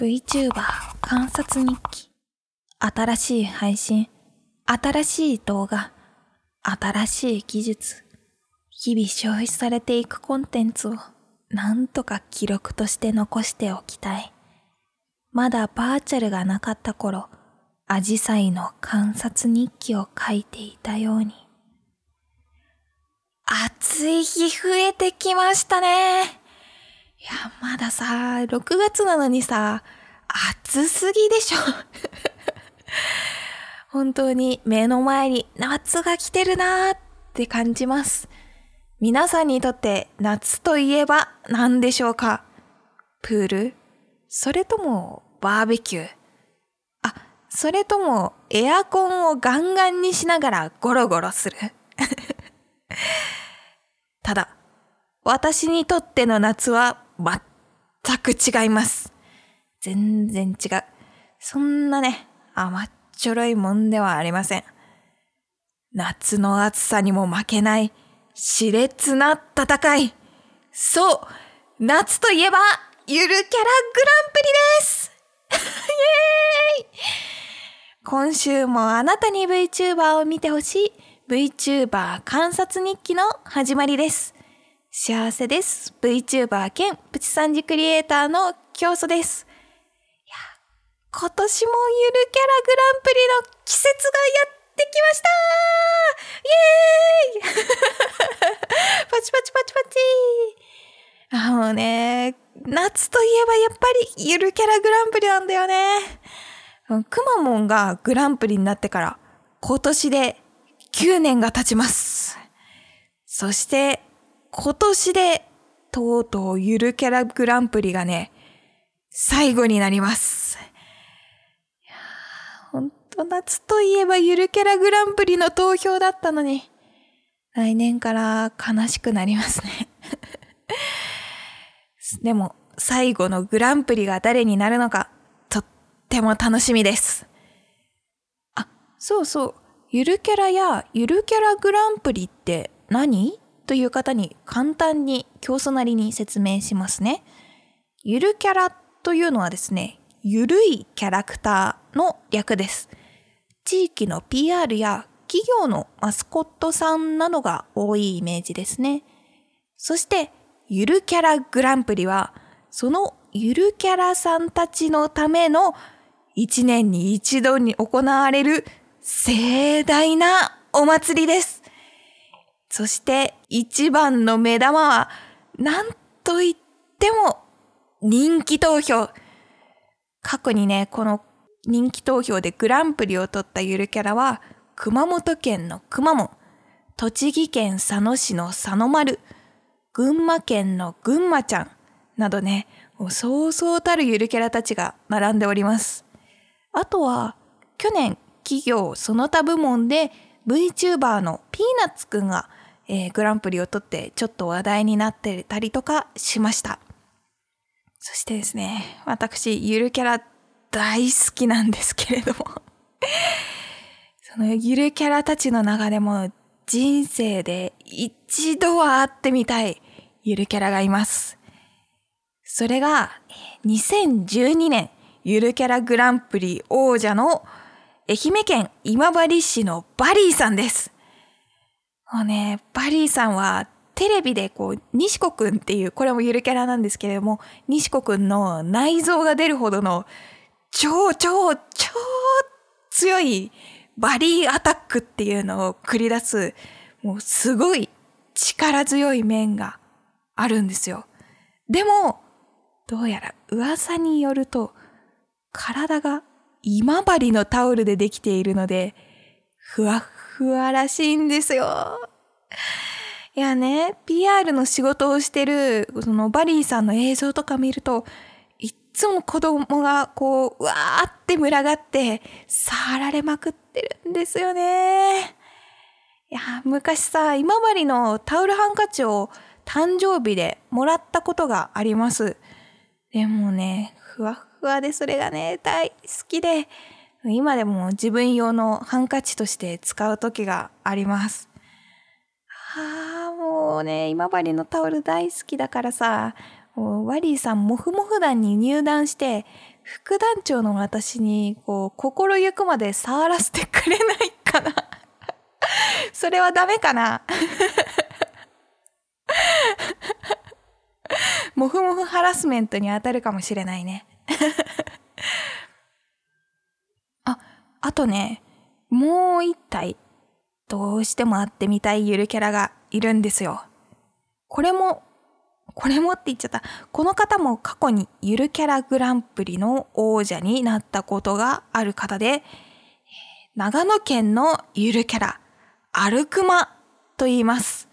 VTuber 観察日記。新しい配信、新しい動画、新しい技術。日々消費されていくコンテンツをなんとか記録として残しておきたい。まだバーチャルがなかった頃、アジサイの観察日記を書いていたように。暑い日増えてきましたね。いや、まださ、6月なのにさ、暑すぎでしょ。本当に目の前に夏が来てるなーって感じます。皆さんにとって夏といえば何でしょうか？プール？それともバーベキュー？あ、それともエアコンをガンガンにしながらゴロゴロする？ただ、私にとっての夏は全く違います。全然違う。そんなね、甘っちょろいもんではありません。夏の暑さにも負けない熾烈な戦い。そう、夏といえば、ゆるキャラグランプリです イエーイ今週もあなたに VTuber を見てほしい VTuber 観察日記の始まりです。幸せです。VTuber 兼プチ三次クリエイターの教祖です。いや、今年もゆるキャラグランプリの季節がやってきましたイエーイ パチパチパチパチあのね、夏といえばやっぱりゆるキャラグランプリなんだよね。くまモンがグランプリになってから今年で9年が経ちます。そして今年でとうとうゆるキャラグランプリがね、最後になります。いや本当夏といえばゆるキャラグランプリの投票だったのに、来年から悲しくなりますね でも、最後のグランプリが誰になるのか、とっても楽しみです。あ、そうそう。ゆるキャラやゆるキャラグランプリって何？という方に簡単に競争なりに説明しますね。ゆるキャラというのはですね、ゆるいキャラクターの略です。地域の PR や企業のマスコットさんなどが多いイメージですね。そして、ゆるキャラグランプリは、そのゆるキャラさんたちのための一年に一度に行われる盛大なお祭りです。そして一番の目玉は、なんといっても人気投票。過去にね、この人気投票でグランプリを取ったゆるキャラは、熊本県のくまモン、栃木県佐野市の佐野丸、群馬県の群馬ちゃんなどね、そうそうたるゆるキャラたちが並んでおります。あとは、去年企業その他部門で VTuber のピーナッツくんが、えー、グランプリを取ってちょっと話題になってたりとかしました。そしてですね、私、ゆるキャラ大好きなんですけれども そのゆるキャラたちの中でも人生で一度は会ってみたいゆるキャラがいます。それが2012年ゆるキャラグランプリ王者の愛媛県今治市のバリーさんです。もうね、バリーさんはテレビでこう、西子くんっていう、これもゆるキャラなんですけれども、西子くんの内臓が出るほどの超超超強いバリーアタックっていうのを繰り出す、もうすごい力強い面があるんですよ。でも、どうやら噂によると、体が今治のタオルでできているので、ふわふわらしいんですよ。いやね、PR の仕事をしてる、そのバリーさんの映像とか見ると、いっつも子供がこう、わーって群がって、触られまくってるんですよね。いや、昔さ、今治のタオルハンカチを誕生日でもらったことがあります。でもね、ふわふわでそれがね、大好きで、今でも自分用のハンカチとして使う時があります。はあ、もうね、今治のタオル大好きだからさ、ワリーさんもふもふ団に入団して、副団長の私に、こう、心ゆくまで触らせてくれないかな。それはダメかな。もふもふハラスメントに当たるかもしれないね。あ、とね、もう一体、どうしても会ってみたいゆるキャラがいるんですよ。これもこれもって言っちゃった。この方も過去にゆるキャラグランプリの王者になったことがある方で、長野県のゆるキャラ、アルクマと言います。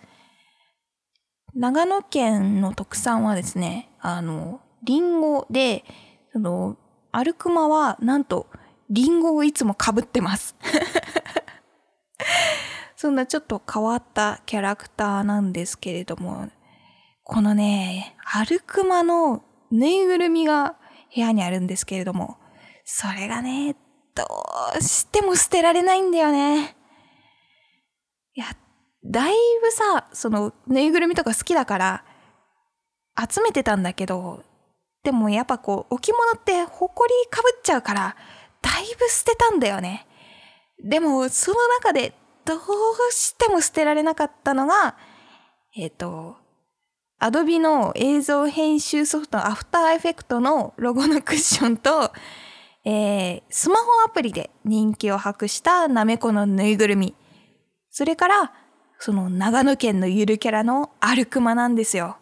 長野県の特産はですね、あの、リンゴで、その、アルクマはなんと、リンゴをいつも被ってます。そんなちょっと変わったキャラクターなんですけれども、このね、アルクマのぬいぐるみが部屋にあるんですけれども、それがね、どうしても捨てられないんだよね。いや、だいぶさ、そのぬいぐるみとか好きだから、集めてたんだけど、でもやっぱこう、置物ってほこりかぶっちゃうから、だいぶ捨てたんだよね。でも、その中でどうしても捨てられなかったのが、えっ、ー、と、アドビの映像編集ソフトアフターエフェクトのロゴのクッションと、えー、スマホアプリで人気を博したなめこのぬいぐるみ。それから、その長野県のゆるキャラのアルクマなんですよ。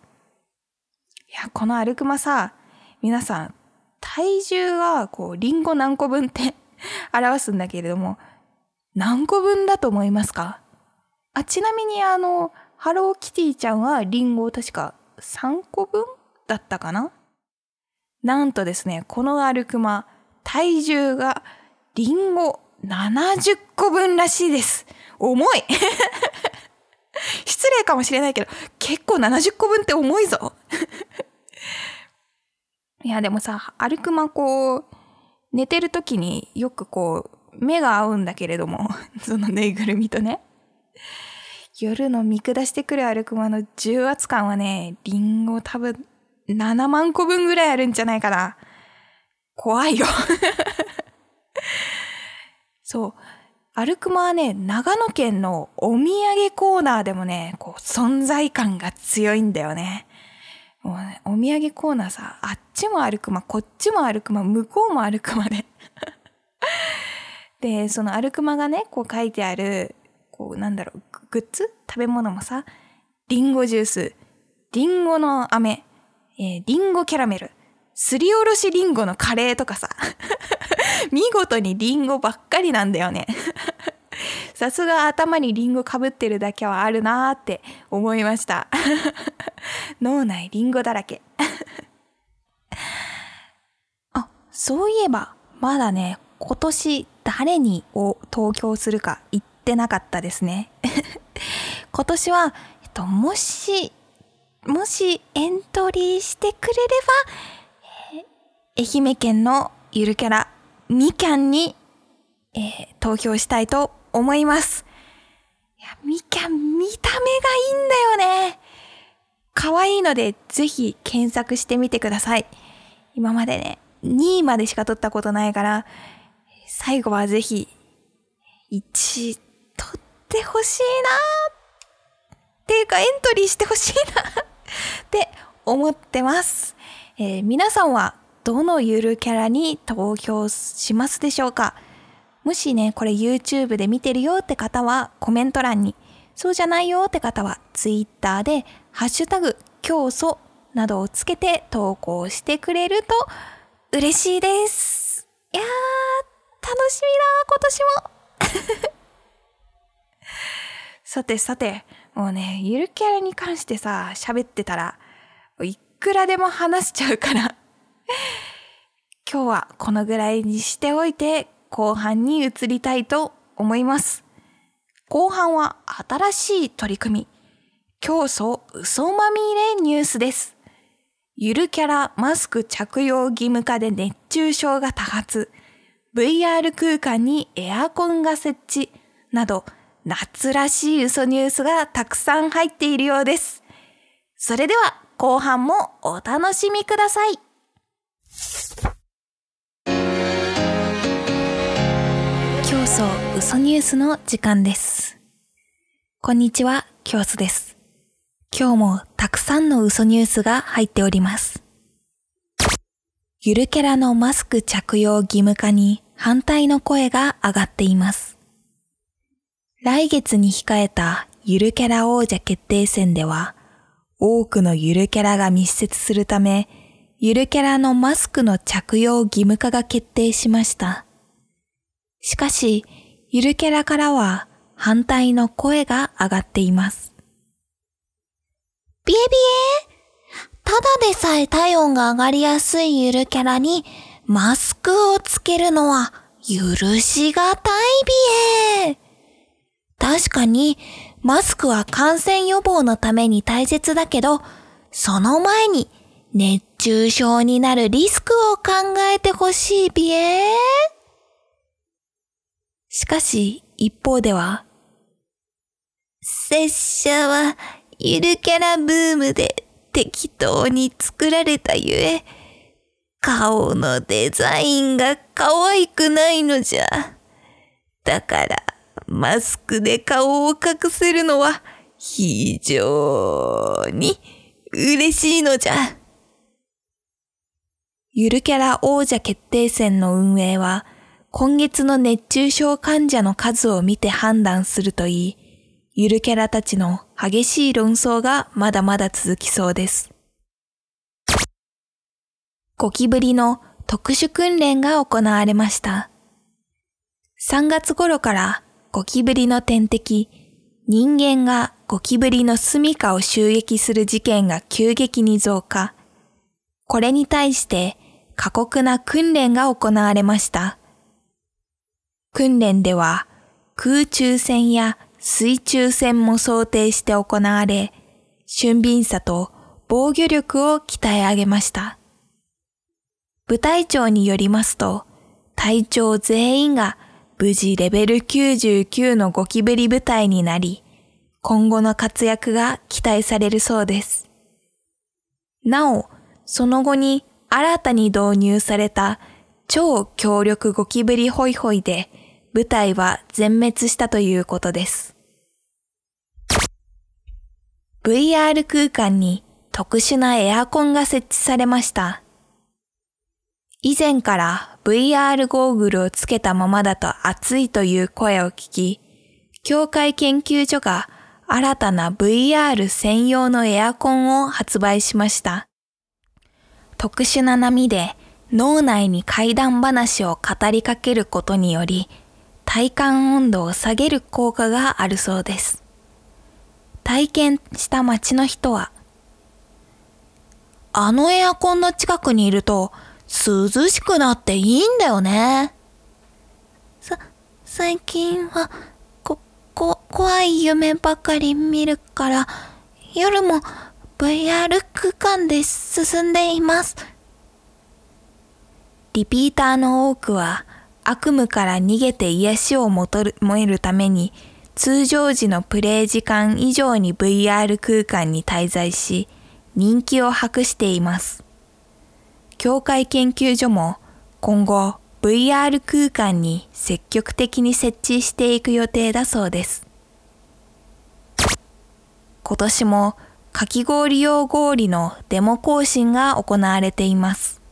いや、このアルクマさ、皆さん、体重がこう、リンゴ何個分って 表すんだけれども、何個分だと思いますか？あ、ちなみにあの、ハローキティちゃんはリンゴを確か3個分だったかな？なんとですね、このアルクマ、体重がリンゴ70個分らしいです。重い！失礼かもしれないけど、結構70個分って重いぞ。いや、でもさ、アルクマこう、寝てる時によくこう、目が合うんだけれども、そのぬいぐるみとね。夜の見下してくるアルクマの重圧感はね、リンゴ多分7万個分ぐらいあるんじゃないかな。怖いよ そう。アルクマはね、長野県のお土産コーナーでもね、こう、存在感が強いんだよね。もうね、お土産コーナーさ、あっちもアルクマ、こっちもアルクマ、向こうもアルクマで。で、そのアルクマがね、こう書いてある、こう、なんだろう、グッズ？食べ物もさ、リンゴジュース、リンゴの飴、えー、リンゴキャラメル、すりおろしリンゴのカレーとかさ、見事にリンゴばっかりなんだよね。さすが頭にリンゴかぶってるだけはあるなーって思いました。脳内リンゴだらけ。あ、そういえば、まだね、今年誰にを投票するか言ってなかったですね。今年は、えっと、もし、もしエントリーしてくれれば、えー、愛媛県のゆるキャラ、みきゃんに、えー、投票したいと思います。いや、みきゃん見た目がいいんだよね。可愛いので、ぜひ検索してみてください。今までね、2位までしか取ったことないから、最後はぜひ、1位取ってほしいなっていうかエントリーしてほしいな って思ってます。えー、皆さんはどのゆるキャラに投票しますでしょうか？もしね、これ YouTube で見てるよって方はコメント欄に、そうじゃないよって方は Twitter でハッシュタグ競争などをつけて投稿してくれると嬉しいです。いやー、楽しみだ、今年も さてさて、もうね、ゆるキャラに関してさ、喋ってたら、いくらでも話しちゃうから 今日はこのぐらいにしておいて、後半に移りたいと思います。後半は新しい取り組み、競争嘘まみれニュースです。ゆるキャラマスク着用義務化で熱中症が多発、VR 空間にエアコンが設置など、夏らしい嘘ニュースがたくさん入っているようです。それでは後半もお楽しみください。送嘘ニュースの時間です。こんにちは、京スです。今日もたくさんの嘘ニュースが入っております。ゆるキャラのマスク着用義務化に反対の声が上がっています。来月に控えたゆるキャラ王者決定戦では、多くのゆるキャラが密接するため、ゆるキャラのマスクの着用義務化が決定しました。しかし、ゆるキャラからは反対の声が上がっています。ビエビエただでさえ体温が上がりやすいゆるキャラにマスクをつけるのは許しがたいビエ確かにマスクは感染予防のために大切だけど、その前に熱中症になるリスクを考えてほしいビエしかし、一方では、拙者はゆるキャラブームで適当に作られたゆえ、顔のデザインが可愛くないのじゃ。だから、マスクで顔を隠せるのは非常に嬉しいのじゃ。ゆるキャラ王者決定戦の運営は、今月の熱中症患者の数を見て判断するといい、ゆるキャラたちの激しい論争がまだまだ続きそうです。ゴキブリの特殊訓練が行われました。3月頃からゴキブリの天敵、人間がゴキブリの住処を襲撃する事件が急激に増加。これに対して過酷な訓練が行われました。訓練では空中戦や水中戦も想定して行われ、俊敏さと防御力を鍛え上げました。部隊長によりますと、隊長全員が無事レベル99のゴキブリ部隊になり、今後の活躍が期待されるそうです。なお、その後に新たに導入された超強力ゴキブリホイホイで部隊は全滅したということです。VR 空間に特殊なエアコンが設置されました。以前から VR ゴーグルをつけたままだと暑いという声を聞き、協会研究所が新たな VR 専用のエアコンを発売しました。特殊な波で脳内に怪談話を語りかけることにより、体感温度を下げる効果があるそうです。体験した街の人は、あのエアコンの近くにいると涼しくなっていいんだよね。さ、最近は、こ、こ、怖い夢ばかり見るから、夜も VR 空間で進んでいます。リピーターの多くは悪夢から逃げて癒しを求めるために通常時のプレイ時間以上に VR 空間に滞在し人気を博しています。協会研究所も今後 VR 空間に積極的に設置していく予定だそうです。今年もかき氷用氷のデモ更新が行われています。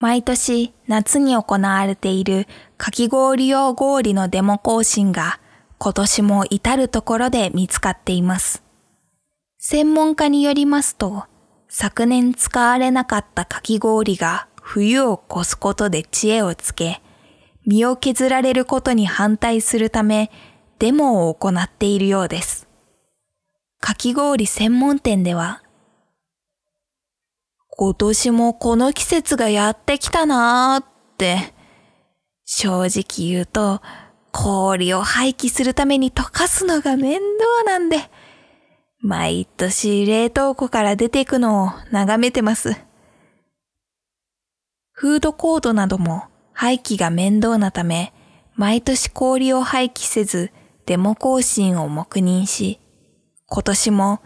毎年夏に行われているかき氷用氷のデモ更新が今年も至るところで見つかっています。専門家によりますと、昨年使われなかったかき氷が冬を越すことで知恵をつけ、身を削られることに反対するためデモを行っているようです。かき氷専門店では、今年もこの季節がやってきたなーって、正直言うと、氷を廃棄するために溶かすのが面倒なんで、毎年冷凍庫から出ていくのを眺めてます。フードコートなども廃棄が面倒なため、毎年氷を廃棄せずデモ更新を黙認し、今年も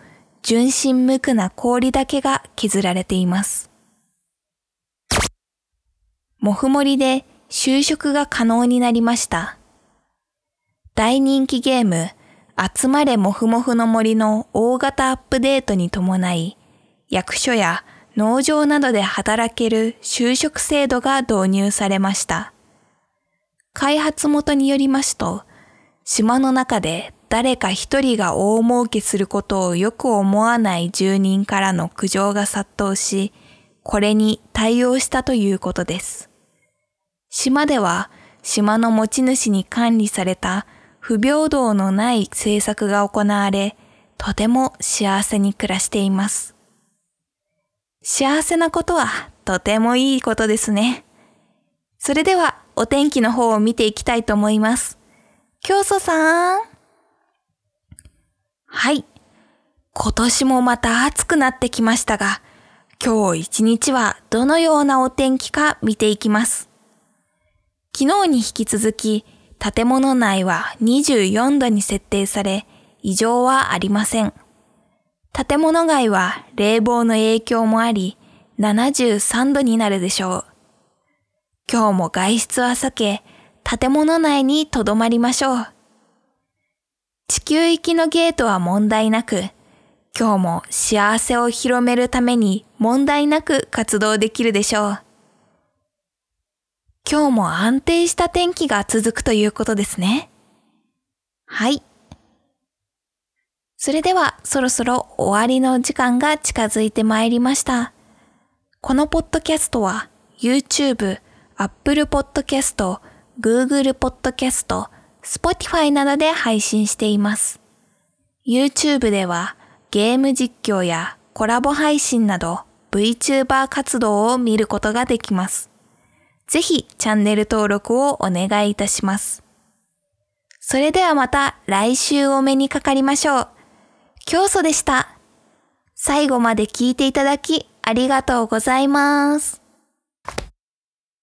純真無垢な氷だけが削られています。モフモリで就職が可能になりました。大人気ゲーム、集まれもふもふの森の大型アップデートに伴い、役所や農場などで働ける就職制度が導入されました。開発元によりますと、島の中で誰か一人が大儲けすることをよく思わない住人からの苦情が殺到し、これに対応したということです。島では島の持ち主に管理された不平等のない政策が行われ、とても幸せに暮らしています。幸せなことはとてもいいことですね。それではお天気の方を見ていきたいと思います。教祖さん。はい。今年もまた暑くなってきましたが、今日一日はどのようなお天気か見ていきます。昨日に引き続き、建物内は24度に設定され、異常はありません。建物外は冷房の影響もあり、73度になるでしょう。今日も外出は避け、建物内に留まりましょう。地球行きのゲートは問題なく、今日も幸せを広めるために問題なく活動できるでしょう。今日も安定した天気が続くということですね。はい。それではそろそろ終わりの時間が近づいてまいりました。このポッドキャストは YouTube、Apple Podcast、Google Podcast、Spotify などで配信しています。YouTube ではゲーム実況やコラボ配信など VTuber 活動を見ることができます。ぜひチャンネル登録をお願いいたします。それではまた来週お目にかかりましょう。教祖でした。最後まで聞いていただきありがとうございます。